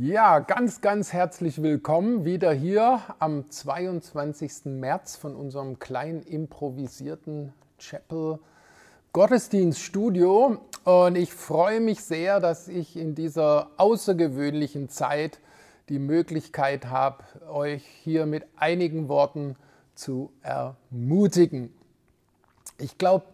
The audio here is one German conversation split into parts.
Ja, ganz, ganz herzlich willkommen wieder hier am 22. März von unserem kleinen improvisierten Chapel Gottesdienststudio. Und ich freue mich sehr, dass ich in dieser außergewöhnlichen Zeit die Möglichkeit habe, euch hier mit einigen Worten zu ermutigen. Ich glaube,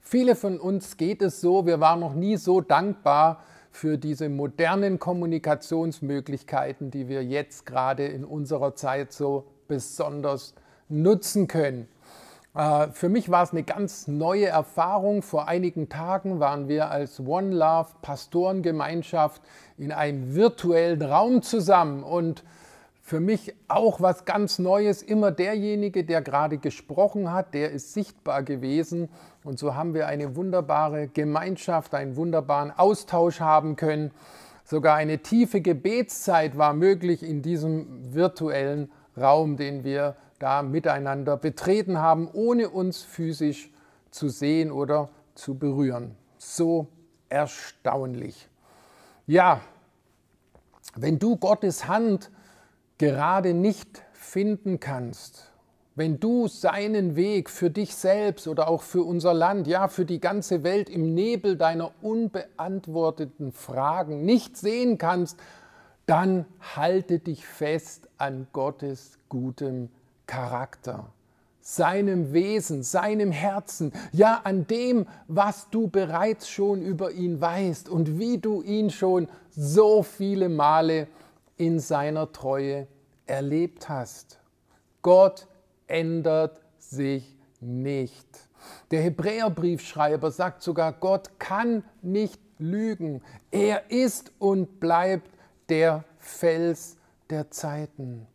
viele von uns geht es so, wir waren noch nie so dankbar für diese modernen Kommunikationsmöglichkeiten, die wir jetzt gerade in unserer Zeit so besonders nutzen können. Äh, für mich war es eine ganz neue Erfahrung. Vor einigen Tagen waren wir als One Love Pastorengemeinschaft in einem virtuellen Raum zusammen und für mich auch was ganz Neues. Immer derjenige, der gerade gesprochen hat, der ist sichtbar gewesen. Und so haben wir eine wunderbare Gemeinschaft, einen wunderbaren Austausch haben können. Sogar eine tiefe Gebetszeit war möglich in diesem virtuellen Raum, den wir da miteinander betreten haben, ohne uns physisch zu sehen oder zu berühren. So erstaunlich. Ja, wenn du Gottes Hand gerade nicht finden kannst, wenn du seinen Weg für dich selbst oder auch für unser Land, ja für die ganze Welt im Nebel deiner unbeantworteten Fragen nicht sehen kannst, dann halte dich fest an Gottes gutem Charakter, seinem Wesen, seinem Herzen, ja an dem, was du bereits schon über ihn weißt und wie du ihn schon so viele Male in seiner Treue erlebt hast. Gott ändert sich nicht. Der Hebräerbriefschreiber sagt sogar, Gott kann nicht lügen. Er ist und bleibt der Fels der Zeiten.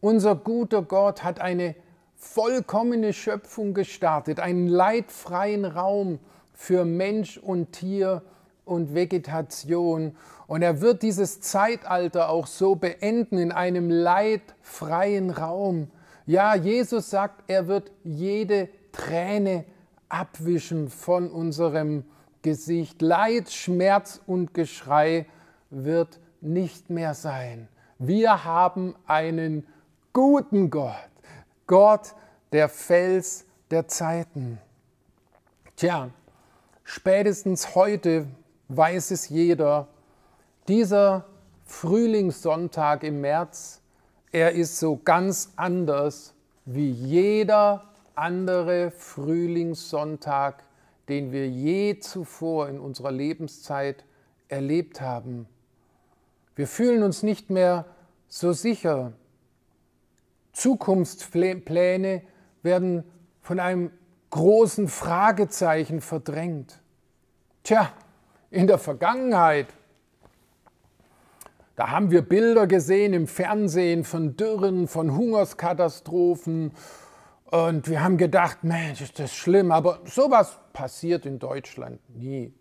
Unser guter Gott hat eine vollkommene Schöpfung gestartet, einen leidfreien Raum für Mensch und Tier und Vegetation. Und er wird dieses Zeitalter auch so beenden in einem leidfreien Raum. Ja, Jesus sagt, er wird jede Träne abwischen von unserem Gesicht. Leid, Schmerz und Geschrei wird nicht mehr sein. Wir haben einen guten Gott, Gott, der Fels der Zeiten. Tja, spätestens heute weiß es jeder, dieser Frühlingssonntag im März, er ist so ganz anders wie jeder andere Frühlingssonntag, den wir je zuvor in unserer Lebenszeit erlebt haben. Wir fühlen uns nicht mehr so sicher. Zukunftspläne werden von einem großen Fragezeichen verdrängt. Tja, in der Vergangenheit, da haben wir Bilder gesehen im Fernsehen von Dürren, von Hungerskatastrophen und wir haben gedacht, Mensch, ist das schlimm, aber sowas passiert in Deutschland nie.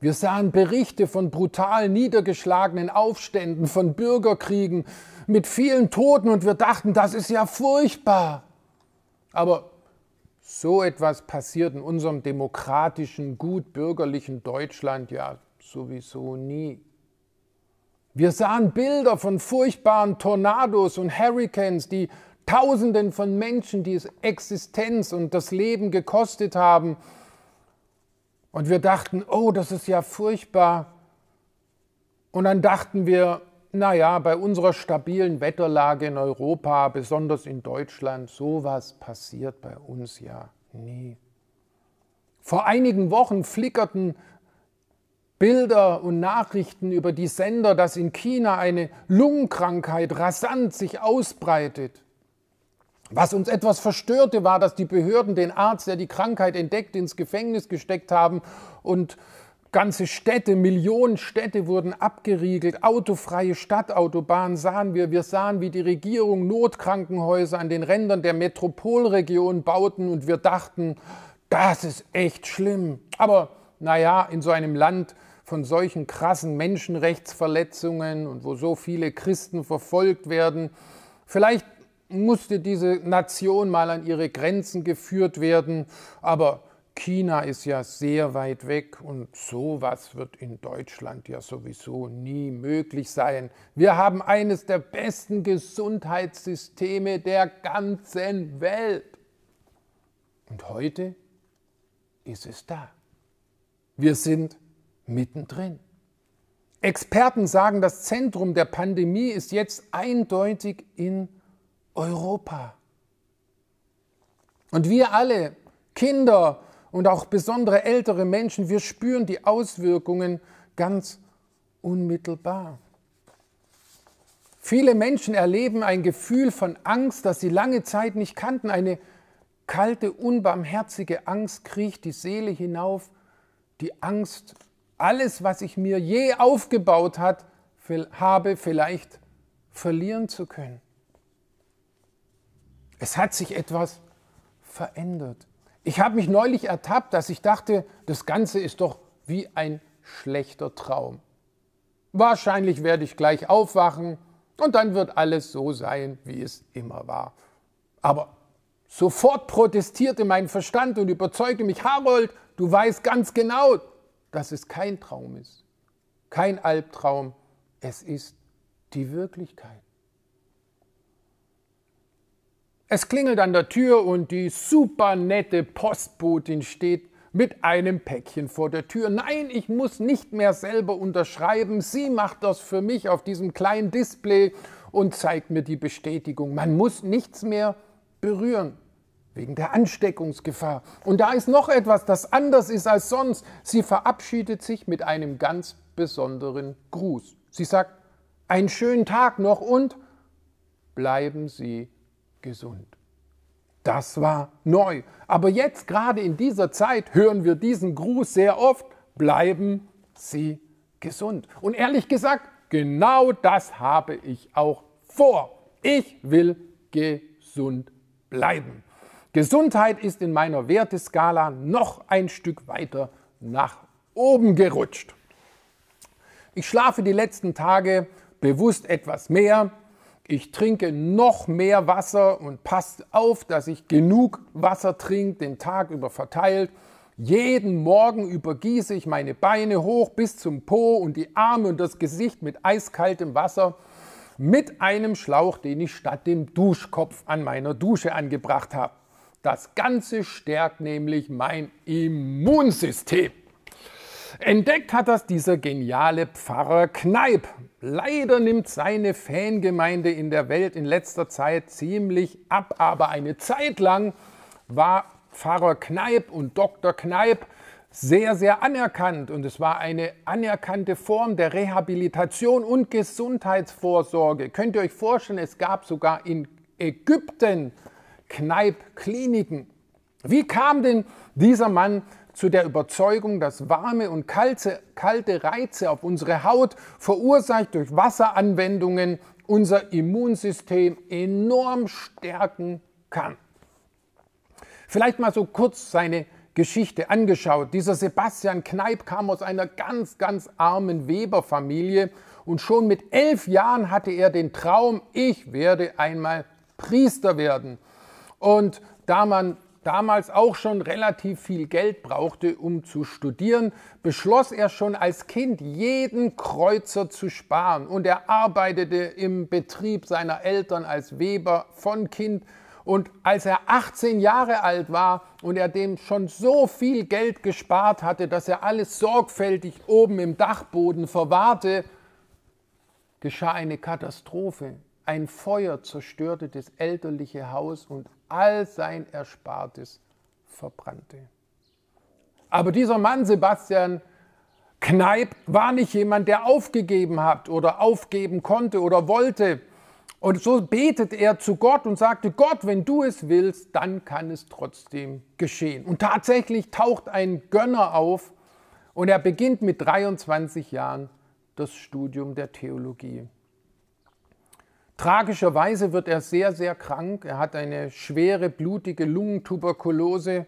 Wir sahen Berichte von brutal niedergeschlagenen Aufständen, von Bürgerkriegen mit vielen Toten und wir dachten, das ist ja furchtbar. Aber so etwas passiert in unserem demokratischen, gut bürgerlichen Deutschland ja sowieso nie. Wir sahen Bilder von furchtbaren Tornados und Hurricanes, die Tausenden von Menschen die Existenz und das Leben gekostet haben. Und wir dachten, oh, das ist ja furchtbar. Und dann dachten wir, naja, bei unserer stabilen Wetterlage in Europa, besonders in Deutschland, sowas passiert bei uns ja nie. Vor einigen Wochen flickerten Bilder und Nachrichten über die Sender, dass in China eine Lungenkrankheit rasant sich ausbreitet. Was uns etwas verstörte, war, dass die Behörden den Arzt, der die Krankheit entdeckt, ins Gefängnis gesteckt haben und Ganze Städte, Millionen Städte wurden abgeriegelt, autofreie Stadtautobahnen sahen wir. Wir sahen, wie die Regierung Notkrankenhäuser an den Rändern der Metropolregion bauten und wir dachten, das ist echt schlimm. Aber naja, in so einem Land von solchen krassen Menschenrechtsverletzungen und wo so viele Christen verfolgt werden, vielleicht musste diese Nation mal an ihre Grenzen geführt werden, aber China ist ja sehr weit weg und sowas wird in Deutschland ja sowieso nie möglich sein. Wir haben eines der besten Gesundheitssysteme der ganzen Welt. Und heute ist es da. Wir sind mittendrin. Experten sagen, das Zentrum der Pandemie ist jetzt eindeutig in Europa. Und wir alle, Kinder und auch besondere ältere Menschen, wir spüren die Auswirkungen ganz unmittelbar. Viele Menschen erleben ein Gefühl von Angst, das sie lange Zeit nicht kannten. Eine kalte, unbarmherzige Angst kriecht die Seele hinauf. Die Angst, alles, was ich mir je aufgebaut hat, habe, vielleicht verlieren zu können. Es hat sich etwas verändert. Ich habe mich neulich ertappt, dass ich dachte, das Ganze ist doch wie ein schlechter Traum. Wahrscheinlich werde ich gleich aufwachen und dann wird alles so sein, wie es immer war. Aber sofort protestierte mein Verstand und überzeugte mich, Harold, du weißt ganz genau, dass es kein Traum ist, kein Albtraum, es ist die Wirklichkeit. Es klingelt an der Tür und die super nette Postbotin steht mit einem Päckchen vor der Tür. Nein, ich muss nicht mehr selber unterschreiben. Sie macht das für mich auf diesem kleinen Display und zeigt mir die Bestätigung. Man muss nichts mehr berühren wegen der Ansteckungsgefahr. Und da ist noch etwas, das anders ist als sonst. Sie verabschiedet sich mit einem ganz besonderen Gruß. Sie sagt, einen schönen Tag noch und bleiben Sie gesund. Das war neu. Aber jetzt, gerade in dieser Zeit, hören wir diesen Gruß sehr oft, bleiben Sie gesund. Und ehrlich gesagt, genau das habe ich auch vor. Ich will gesund bleiben. Gesundheit ist in meiner Werteskala noch ein Stück weiter nach oben gerutscht. Ich schlafe die letzten Tage bewusst etwas mehr, ich trinke noch mehr Wasser und passt auf, dass ich genug Wasser trinke, den Tag über verteilt. Jeden Morgen übergieße ich meine Beine hoch bis zum Po und die Arme und das Gesicht mit eiskaltem Wasser mit einem Schlauch, den ich statt dem Duschkopf an meiner Dusche angebracht habe. Das Ganze stärkt nämlich mein Immunsystem. Entdeckt hat das dieser geniale Pfarrer Kneip. Leider nimmt seine Fangemeinde in der Welt in letzter Zeit ziemlich ab, aber eine Zeit lang war Pfarrer Kneip und Dr. Kneip sehr, sehr anerkannt und es war eine anerkannte Form der Rehabilitation und Gesundheitsvorsorge. Könnt ihr euch vorstellen, es gab sogar in Ägypten Kneip-Kliniken. Wie kam denn dieser Mann zu der Überzeugung, dass warme und kalte, kalte Reize auf unsere Haut, verursacht durch Wasseranwendungen, unser Immunsystem enorm stärken kann. Vielleicht mal so kurz seine Geschichte angeschaut. Dieser Sebastian Kneip kam aus einer ganz, ganz armen Weberfamilie und schon mit elf Jahren hatte er den Traum, ich werde einmal Priester werden. Und da man damals auch schon relativ viel Geld brauchte, um zu studieren, beschloss er schon als Kind, jeden Kreuzer zu sparen. Und er arbeitete im Betrieb seiner Eltern als Weber von Kind. Und als er 18 Jahre alt war und er dem schon so viel Geld gespart hatte, dass er alles sorgfältig oben im Dachboden verwahrte, geschah eine Katastrophe. Ein Feuer zerstörte das elterliche Haus und all sein Erspartes verbrannte. Aber dieser Mann, Sebastian Kneip, war nicht jemand, der aufgegeben hat oder aufgeben konnte oder wollte. Und so betet er zu Gott und sagte, Gott, wenn du es willst, dann kann es trotzdem geschehen. Und tatsächlich taucht ein Gönner auf und er beginnt mit 23 Jahren das Studium der Theologie. Tragischerweise wird er sehr, sehr krank. Er hat eine schwere, blutige Lungentuberkulose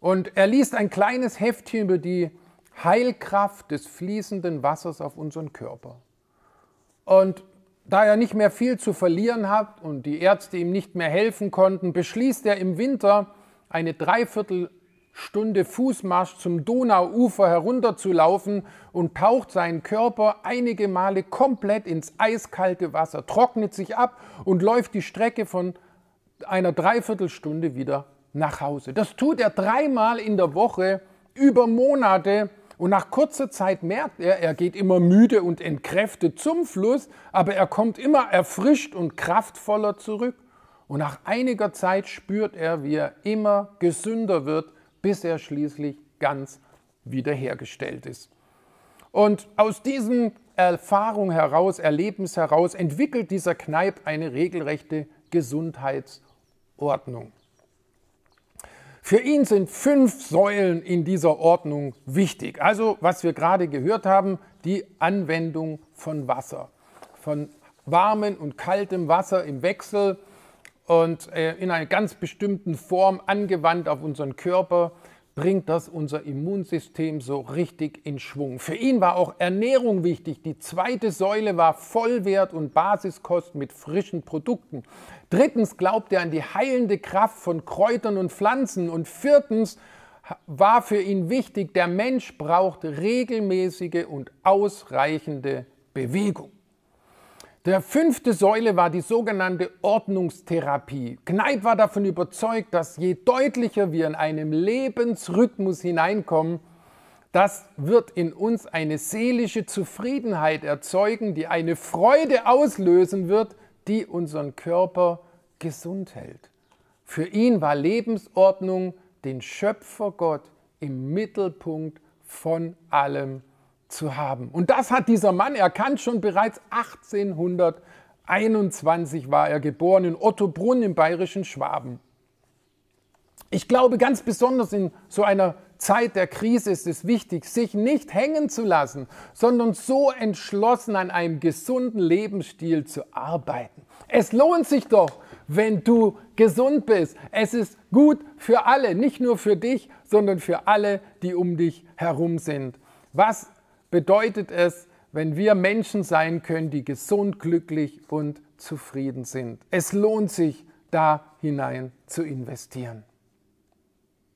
und er liest ein kleines Heftchen über die Heilkraft des fließenden Wassers auf unseren Körper. Und da er nicht mehr viel zu verlieren hat und die Ärzte ihm nicht mehr helfen konnten, beschließt er im Winter eine dreiviertel Stunde Fußmarsch zum Donauufer herunterzulaufen und taucht seinen Körper einige Male komplett ins eiskalte Wasser, trocknet sich ab und läuft die Strecke von einer Dreiviertelstunde wieder nach Hause. Das tut er dreimal in der Woche über Monate und nach kurzer Zeit merkt er, er geht immer müde und entkräftet zum Fluss, aber er kommt immer erfrischt und kraftvoller zurück. Und nach einiger Zeit spürt er, wie er immer gesünder wird, bis er schließlich ganz wiederhergestellt ist. Und aus diesen Erfahrungen heraus, Erlebnis heraus, entwickelt dieser Kneip eine regelrechte Gesundheitsordnung. Für ihn sind fünf Säulen in dieser Ordnung wichtig. Also, was wir gerade gehört haben, die Anwendung von Wasser, von warmem und kaltem Wasser im Wechsel und äh, in einer ganz bestimmten Form angewandt auf unseren Körper bringt das unser Immunsystem so richtig in Schwung. Für ihn war auch Ernährung wichtig. Die zweite Säule war Vollwert und Basiskost mit frischen Produkten. Drittens glaubt er an die heilende Kraft von Kräutern und Pflanzen. Und viertens war für ihn wichtig, der Mensch braucht regelmäßige und ausreichende Bewegung. Der fünfte Säule war die sogenannte Ordnungstherapie. Kneip war davon überzeugt, dass je deutlicher wir in einem Lebensrhythmus hineinkommen, das wird in uns eine seelische Zufriedenheit erzeugen, die eine Freude auslösen wird, die unseren Körper gesund hält. Für ihn war Lebensordnung den Schöpfer Gott im Mittelpunkt von allem zu haben. Und das hat dieser Mann erkannt, schon bereits 1821 war er geboren in Ottobrunn im bayerischen Schwaben. Ich glaube, ganz besonders in so einer Zeit der Krise ist es wichtig, sich nicht hängen zu lassen, sondern so entschlossen an einem gesunden Lebensstil zu arbeiten. Es lohnt sich doch, wenn du gesund bist. Es ist gut für alle, nicht nur für dich, sondern für alle, die um dich herum sind. Was bedeutet es, wenn wir Menschen sein können, die gesund, glücklich und zufrieden sind. Es lohnt sich, da hinein zu investieren.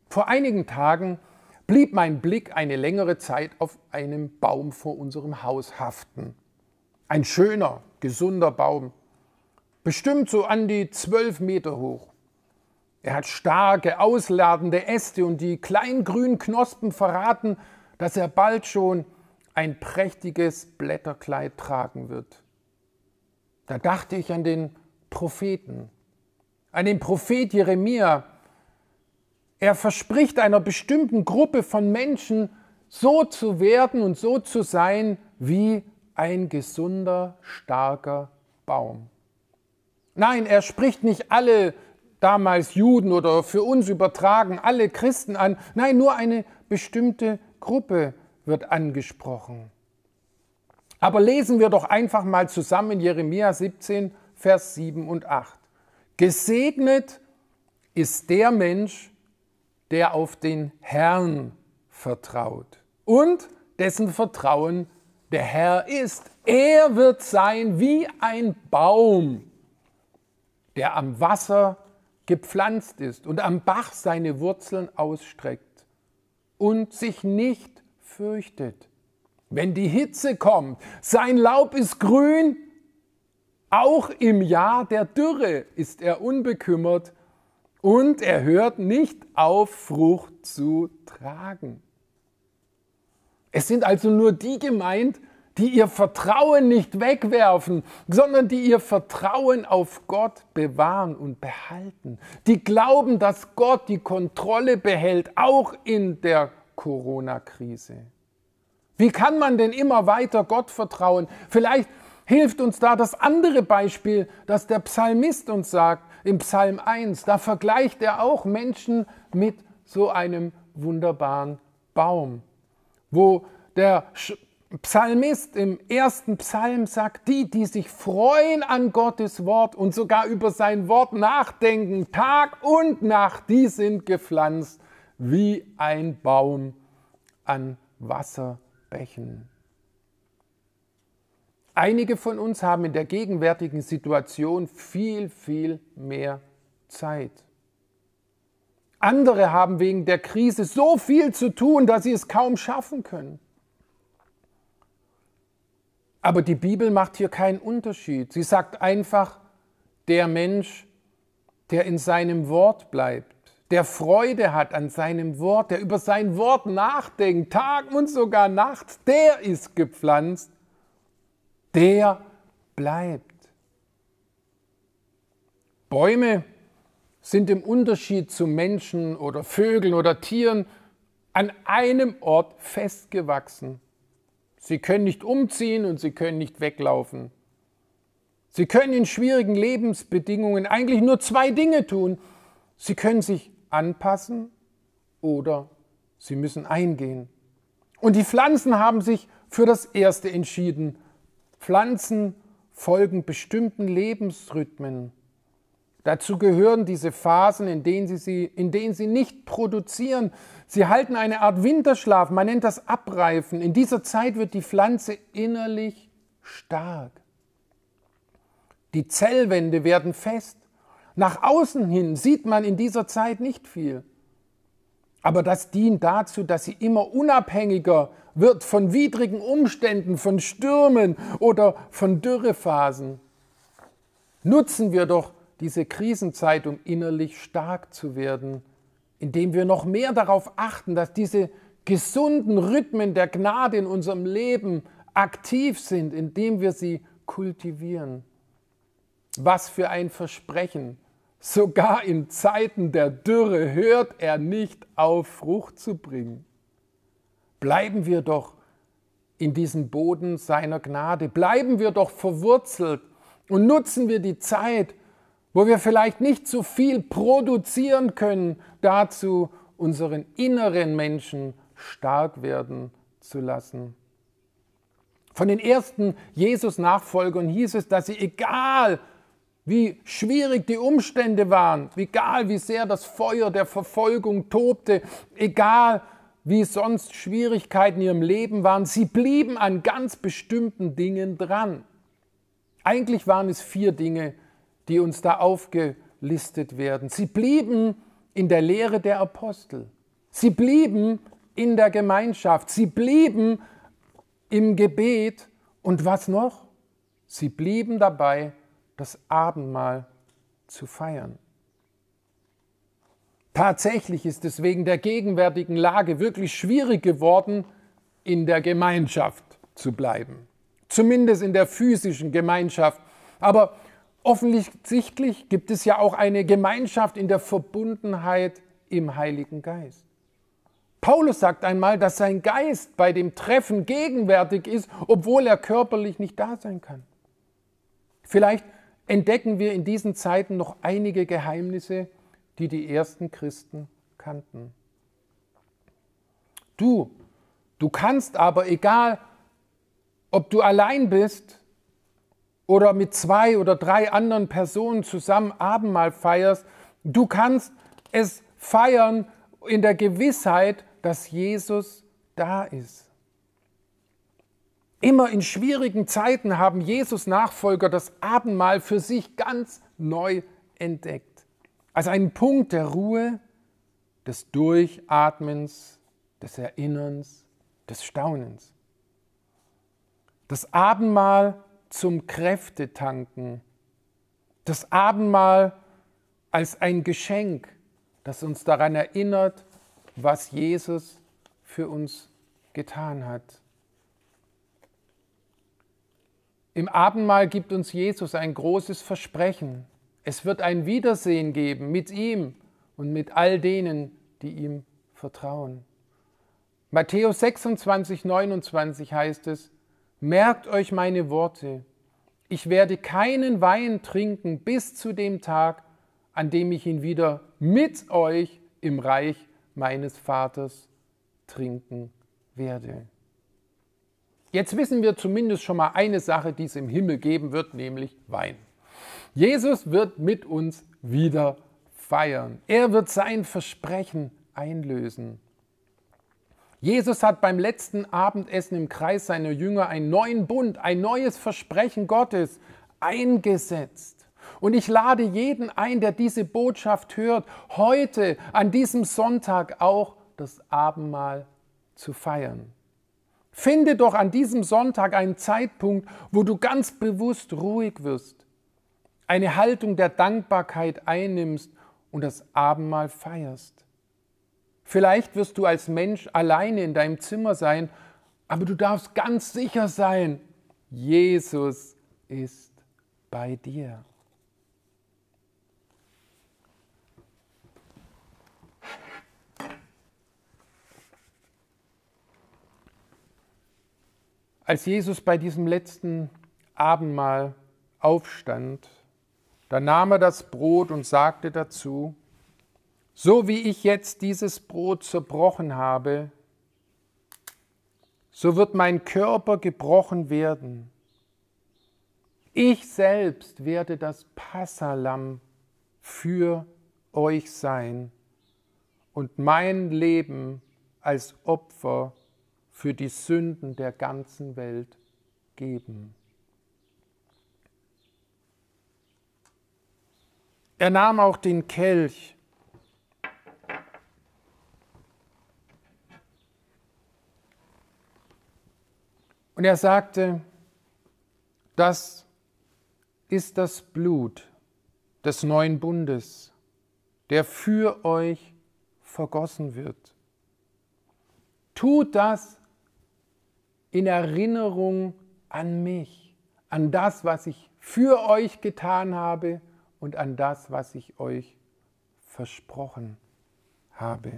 Vor einigen Tagen blieb mein Blick eine längere Zeit auf einem Baum vor unserem Haus haften. Ein schöner, gesunder Baum, bestimmt so an die zwölf Meter hoch. Er hat starke, ausladende Äste und die kleinen grünen Knospen verraten, dass er bald schon ein prächtiges Blätterkleid tragen wird. Da dachte ich an den Propheten, an den Prophet Jeremia. Er verspricht einer bestimmten Gruppe von Menschen, so zu werden und so zu sein wie ein gesunder, starker Baum. Nein, er spricht nicht alle damals Juden oder für uns übertragen alle Christen an. Nein, nur eine bestimmte Gruppe wird angesprochen. Aber lesen wir doch einfach mal zusammen Jeremia 17, Vers 7 und 8. Gesegnet ist der Mensch, der auf den Herrn vertraut und dessen Vertrauen der Herr ist. Er wird sein wie ein Baum, der am Wasser gepflanzt ist und am Bach seine Wurzeln ausstreckt und sich nicht fürchtet. Wenn die Hitze kommt, sein Laub ist grün, auch im Jahr der Dürre ist er unbekümmert und er hört nicht auf, Frucht zu tragen. Es sind also nur die gemeint, die ihr Vertrauen nicht wegwerfen, sondern die ihr Vertrauen auf Gott bewahren und behalten. Die glauben, dass Gott die Kontrolle behält, auch in der Corona-Krise. Wie kann man denn immer weiter Gott vertrauen? Vielleicht hilft uns da das andere Beispiel, das der Psalmist uns sagt im Psalm 1. Da vergleicht er auch Menschen mit so einem wunderbaren Baum, wo der Psalmist im ersten Psalm sagt, die, die sich freuen an Gottes Wort und sogar über sein Wort nachdenken, Tag und Nacht, die sind gepflanzt wie ein Baum an Wasserbächen. Einige von uns haben in der gegenwärtigen Situation viel, viel mehr Zeit. Andere haben wegen der Krise so viel zu tun, dass sie es kaum schaffen können. Aber die Bibel macht hier keinen Unterschied. Sie sagt einfach, der Mensch, der in seinem Wort bleibt, der Freude hat an seinem Wort, der über sein Wort nachdenkt, Tag und sogar Nacht, der ist gepflanzt, der bleibt. Bäume sind im Unterschied zu Menschen oder Vögeln oder Tieren an einem Ort festgewachsen. Sie können nicht umziehen und sie können nicht weglaufen. Sie können in schwierigen Lebensbedingungen eigentlich nur zwei Dinge tun. Sie können sich anpassen oder sie müssen eingehen. Und die Pflanzen haben sich für das Erste entschieden. Pflanzen folgen bestimmten Lebensrhythmen. Dazu gehören diese Phasen, in denen, sie, sie, in denen sie nicht produzieren. Sie halten eine Art Winterschlaf, man nennt das Abreifen. In dieser Zeit wird die Pflanze innerlich stark. Die Zellwände werden fest. Nach außen hin sieht man in dieser Zeit nicht viel. Aber das dient dazu, dass sie immer unabhängiger wird von widrigen Umständen, von Stürmen oder von Dürrephasen. Nutzen wir doch diese Krisenzeit, um innerlich stark zu werden, indem wir noch mehr darauf achten, dass diese gesunden Rhythmen der Gnade in unserem Leben aktiv sind, indem wir sie kultivieren. Was für ein Versprechen Sogar in Zeiten der Dürre hört er nicht auf, Frucht zu bringen. Bleiben wir doch in diesem Boden seiner Gnade. Bleiben wir doch verwurzelt und nutzen wir die Zeit, wo wir vielleicht nicht so viel produzieren können, dazu unseren inneren Menschen stark werden zu lassen. Von den ersten Jesus-Nachfolgern hieß es, dass sie, egal wie schwierig die Umstände waren, egal wie sehr das Feuer der Verfolgung tobte, egal wie sonst Schwierigkeiten in ihrem Leben waren, sie blieben an ganz bestimmten Dingen dran. Eigentlich waren es vier Dinge, die uns da aufgelistet werden. Sie blieben in der Lehre der Apostel. Sie blieben in der Gemeinschaft. Sie blieben im Gebet. Und was noch? Sie blieben dabei, das Abendmahl zu feiern. Tatsächlich ist es wegen der gegenwärtigen Lage wirklich schwierig geworden, in der Gemeinschaft zu bleiben. Zumindest in der physischen Gemeinschaft. Aber offensichtlich gibt es ja auch eine Gemeinschaft in der Verbundenheit im Heiligen Geist. Paulus sagt einmal, dass sein Geist bei dem Treffen gegenwärtig ist, obwohl er körperlich nicht da sein kann. Vielleicht entdecken wir in diesen Zeiten noch einige Geheimnisse, die die ersten Christen kannten. Du, du kannst aber, egal ob du allein bist oder mit zwei oder drei anderen Personen zusammen Abendmahl feierst, du kannst es feiern in der Gewissheit, dass Jesus da ist. Immer in schwierigen Zeiten haben Jesus Nachfolger das Abendmahl für sich ganz neu entdeckt. Als einen Punkt der Ruhe, des Durchatmens, des Erinnerns, des Staunens. Das Abendmahl zum Kräftetanken. Das Abendmahl als ein Geschenk, das uns daran erinnert, was Jesus für uns getan hat. Im Abendmahl gibt uns Jesus ein großes Versprechen. Es wird ein Wiedersehen geben mit ihm und mit all denen, die ihm vertrauen. Matthäus 26, 29 heißt es, Merkt euch meine Worte, ich werde keinen Wein trinken bis zu dem Tag, an dem ich ihn wieder mit euch im Reich meines Vaters trinken werde. Jetzt wissen wir zumindest schon mal eine Sache, die es im Himmel geben wird, nämlich Wein. Jesus wird mit uns wieder feiern. Er wird sein Versprechen einlösen. Jesus hat beim letzten Abendessen im Kreis seiner Jünger einen neuen Bund, ein neues Versprechen Gottes eingesetzt. Und ich lade jeden ein, der diese Botschaft hört, heute an diesem Sonntag auch das Abendmahl zu feiern. Finde doch an diesem Sonntag einen Zeitpunkt, wo du ganz bewusst ruhig wirst, eine Haltung der Dankbarkeit einnimmst und das Abendmahl feierst. Vielleicht wirst du als Mensch alleine in deinem Zimmer sein, aber du darfst ganz sicher sein, Jesus ist bei dir. Als Jesus bei diesem letzten Abendmahl aufstand, da nahm er das Brot und sagte dazu, so wie ich jetzt dieses Brot zerbrochen habe, so wird mein Körper gebrochen werden. Ich selbst werde das Passalam für euch sein und mein Leben als Opfer für die Sünden der ganzen Welt geben. Er nahm auch den Kelch und er sagte, das ist das Blut des neuen Bundes, der für euch vergossen wird. Tut das in Erinnerung an mich, an das, was ich für euch getan habe und an das, was ich euch versprochen habe.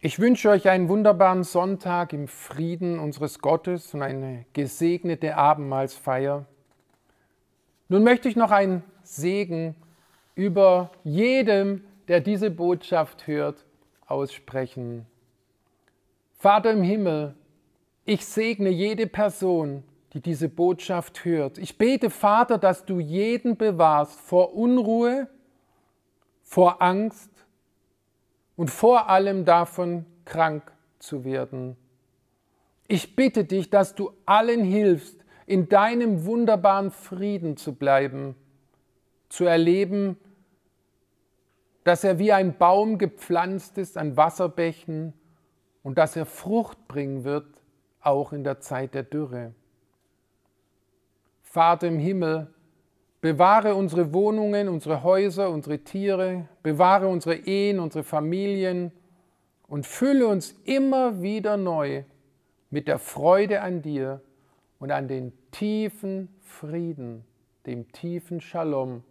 Ich wünsche euch einen wunderbaren Sonntag im Frieden unseres Gottes und eine gesegnete Abendmahlsfeier. Nun möchte ich noch einen Segen über jedem, der diese Botschaft hört, aussprechen. Vater im Himmel, ich segne jede Person, die diese Botschaft hört. Ich bete, Vater, dass du jeden bewahrst vor Unruhe, vor Angst und vor allem davon, krank zu werden. Ich bitte dich, dass du allen hilfst, in deinem wunderbaren Frieden zu bleiben, zu erleben, dass er wie ein Baum gepflanzt ist an Wasserbächen und dass er Frucht bringen wird, auch in der Zeit der Dürre. Vater im Himmel, bewahre unsere Wohnungen, unsere Häuser, unsere Tiere, bewahre unsere Ehen, unsere Familien und fülle uns immer wieder neu mit der Freude an dir und an den tiefen Frieden, dem tiefen Shalom,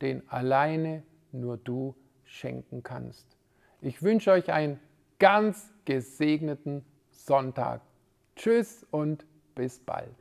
den alleine nur du schenken kannst. Ich wünsche euch einen ganz gesegneten Sonntag. Tschüss und bis bald.